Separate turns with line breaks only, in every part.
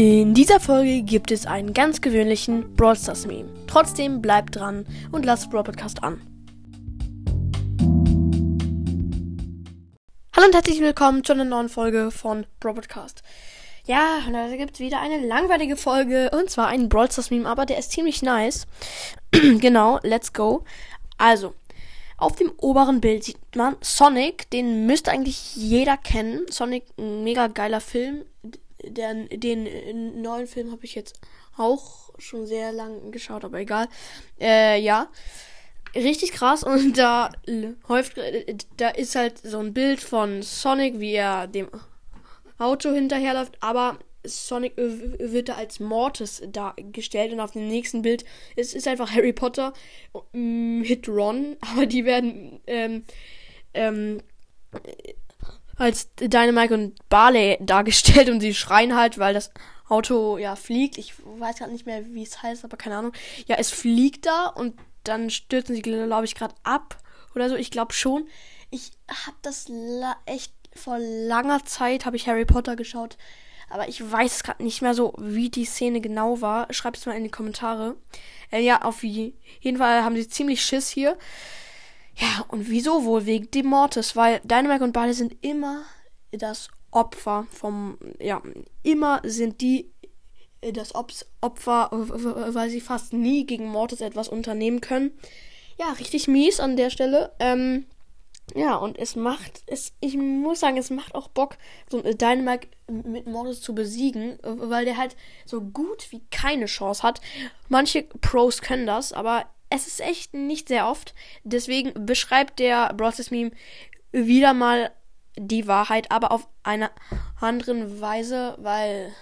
In dieser Folge gibt es einen ganz gewöhnlichen Brawl Stars Meme. Trotzdem bleibt dran und lasst Brawl Podcast an. Hallo und herzlich willkommen zu einer neuen Folge von Brawl Podcast. Ja, heute gibt es wieder eine langweilige Folge und zwar einen Brawl Stars Meme, aber der ist ziemlich nice. genau, let's go. Also, auf dem oberen Bild sieht man Sonic, den müsste eigentlich jeder kennen. Sonic, ein mega geiler Film der, den neuen Film habe ich jetzt auch schon sehr lang geschaut, aber egal. Äh, ja. Richtig krass und da häuft, da ist halt so ein Bild von Sonic, wie er dem Auto hinterherläuft, aber Sonic wird da als Mortis dargestellt und auf dem nächsten Bild ist, ist einfach Harry Potter mit Ron, aber die werden ähm, ähm, als Dynamite und Barley dargestellt und sie schreien halt, weil das Auto ja fliegt. Ich weiß gerade nicht mehr, wie es heißt, aber keine Ahnung. Ja, es fliegt da und dann stürzen sie, glaube ich, gerade ab oder so. Ich glaube schon. Ich habe das echt vor langer Zeit habe ich Harry Potter geschaut, aber ich weiß gerade nicht mehr so, wie die Szene genau war. Schreibt es mal in die Kommentare. Äh, ja, auf jeden Fall haben sie ziemlich Schiss hier. Ja, und wieso wohl? Wegen dem Mortis, weil Dynamite und Barley sind immer das Opfer vom, ja, immer sind die das Opfer, weil sie fast nie gegen Mortis etwas unternehmen können. Ja, richtig mies an der Stelle. Ähm, ja, und es macht, es, ich muss sagen, es macht auch Bock, so Dynamite mit Mortis zu besiegen, weil der halt so gut wie keine Chance hat. Manche Pros können das, aber es ist echt nicht sehr oft. Deswegen beschreibt der Process Meme wieder mal die Wahrheit, aber auf eine andere Weise, weil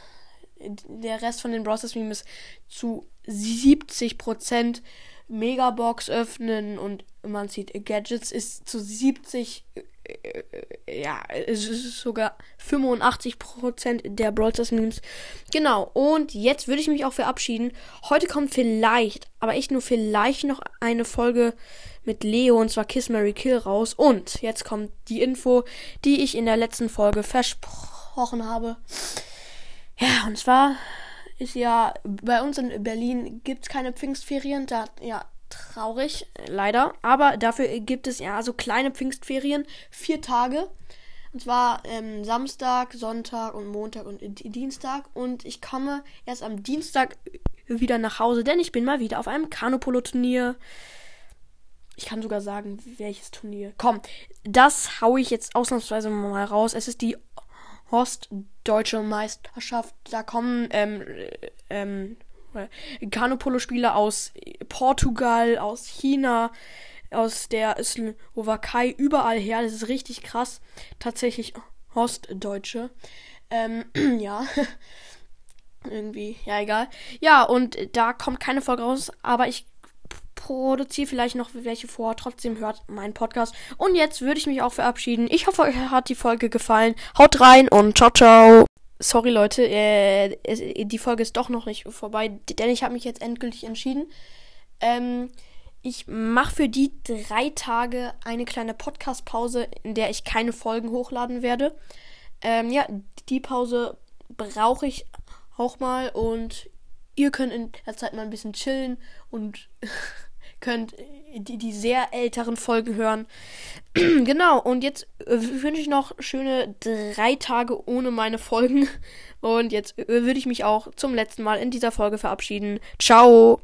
der Rest von den Process Memes zu 70% Megabox öffnen und man sieht Gadgets ist zu 70 äh, ja, es ist sogar 85% der Brawl Stars Memes. Genau, und jetzt würde ich mich auch verabschieden. Heute kommt vielleicht, aber echt nur vielleicht noch eine Folge mit Leo und zwar Kiss Mary Kill raus. Und jetzt kommt die Info, die ich in der letzten Folge versprochen habe. Ja, und zwar ist ja bei uns in Berlin gibt es keine Pfingstferien. Da, ja, traurig, leider. Aber dafür gibt es ja so kleine Pfingstferien, vier Tage. Und zwar ähm, Samstag, Sonntag und Montag und Dienstag. Und ich komme erst am Dienstag wieder nach Hause, denn ich bin mal wieder auf einem Kanopolo-Turnier. Ich kann sogar sagen, welches Turnier. Komm, das haue ich jetzt ausnahmsweise mal raus. Es ist die Ostdeutsche Meisterschaft. Da kommen ähm, ähm, Kanopolo-Spieler aus Portugal, aus China, aus der Slowakei, überall her. Das ist richtig krass. Tatsächlich Ostdeutsche. Ähm, ja. Irgendwie, ja, egal. Ja, und da kommt keine Folge raus, aber ich produziere vielleicht noch welche vor. Trotzdem hört meinen Podcast. Und jetzt würde ich mich auch verabschieden. Ich hoffe, euch hat die Folge gefallen. Haut rein und ciao, ciao. Sorry Leute, äh, die Folge ist doch noch nicht vorbei, denn ich habe mich jetzt endgültig entschieden. Ähm, ich mache für die drei Tage eine kleine Podcast-Pause, in der ich keine Folgen hochladen werde. Ähm, ja, die Pause brauche ich auch mal und ihr könnt in der Zeit mal ein bisschen chillen und könnt die, die sehr älteren Folgen hören. genau, und jetzt äh, wünsche ich noch schöne drei Tage ohne meine Folgen. Und jetzt äh, würde ich mich auch zum letzten Mal in dieser Folge verabschieden. Ciao!